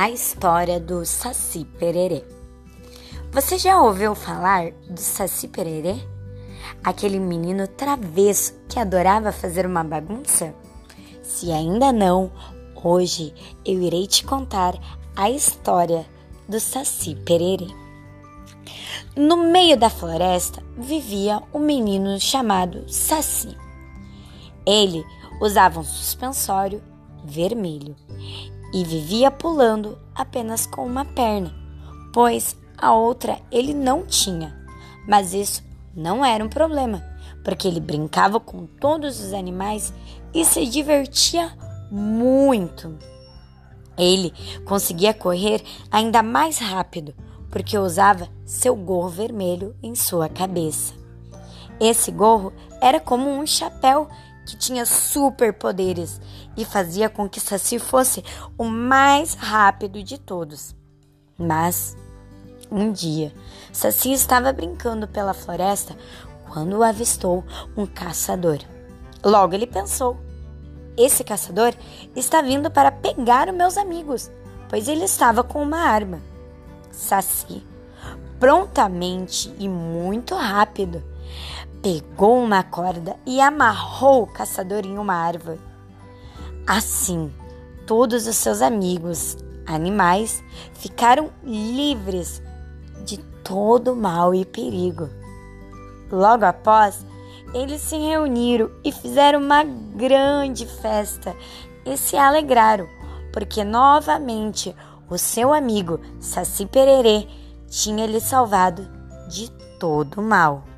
a história do Saci Pererê. Você já ouviu falar do Saci Pererê? Aquele menino travesso que adorava fazer uma bagunça? Se ainda não, hoje eu irei te contar a história do Saci Pererê. No meio da floresta vivia um menino chamado Saci. Ele usava um suspensório vermelho e vivia pulando apenas com uma perna, pois a outra ele não tinha. Mas isso não era um problema, porque ele brincava com todos os animais e se divertia muito. Ele conseguia correr ainda mais rápido porque usava seu gorro vermelho em sua cabeça. Esse gorro era como um chapéu que tinha superpoderes e fazia com que Saci fosse o mais rápido de todos. Mas um dia, Saci estava brincando pela floresta quando avistou um caçador. Logo ele pensou: esse caçador está vindo para pegar os meus amigos, pois ele estava com uma arma. Saci, prontamente e muito rápido, pegou uma corda e amarrou o caçador em uma árvore. Assim, todos os seus amigos, animais, ficaram livres de todo mal e perigo. Logo após, eles se reuniram e fizeram uma grande festa e se alegraram, porque novamente o seu amigo Saci Pererê tinha lhe salvado de todo mal.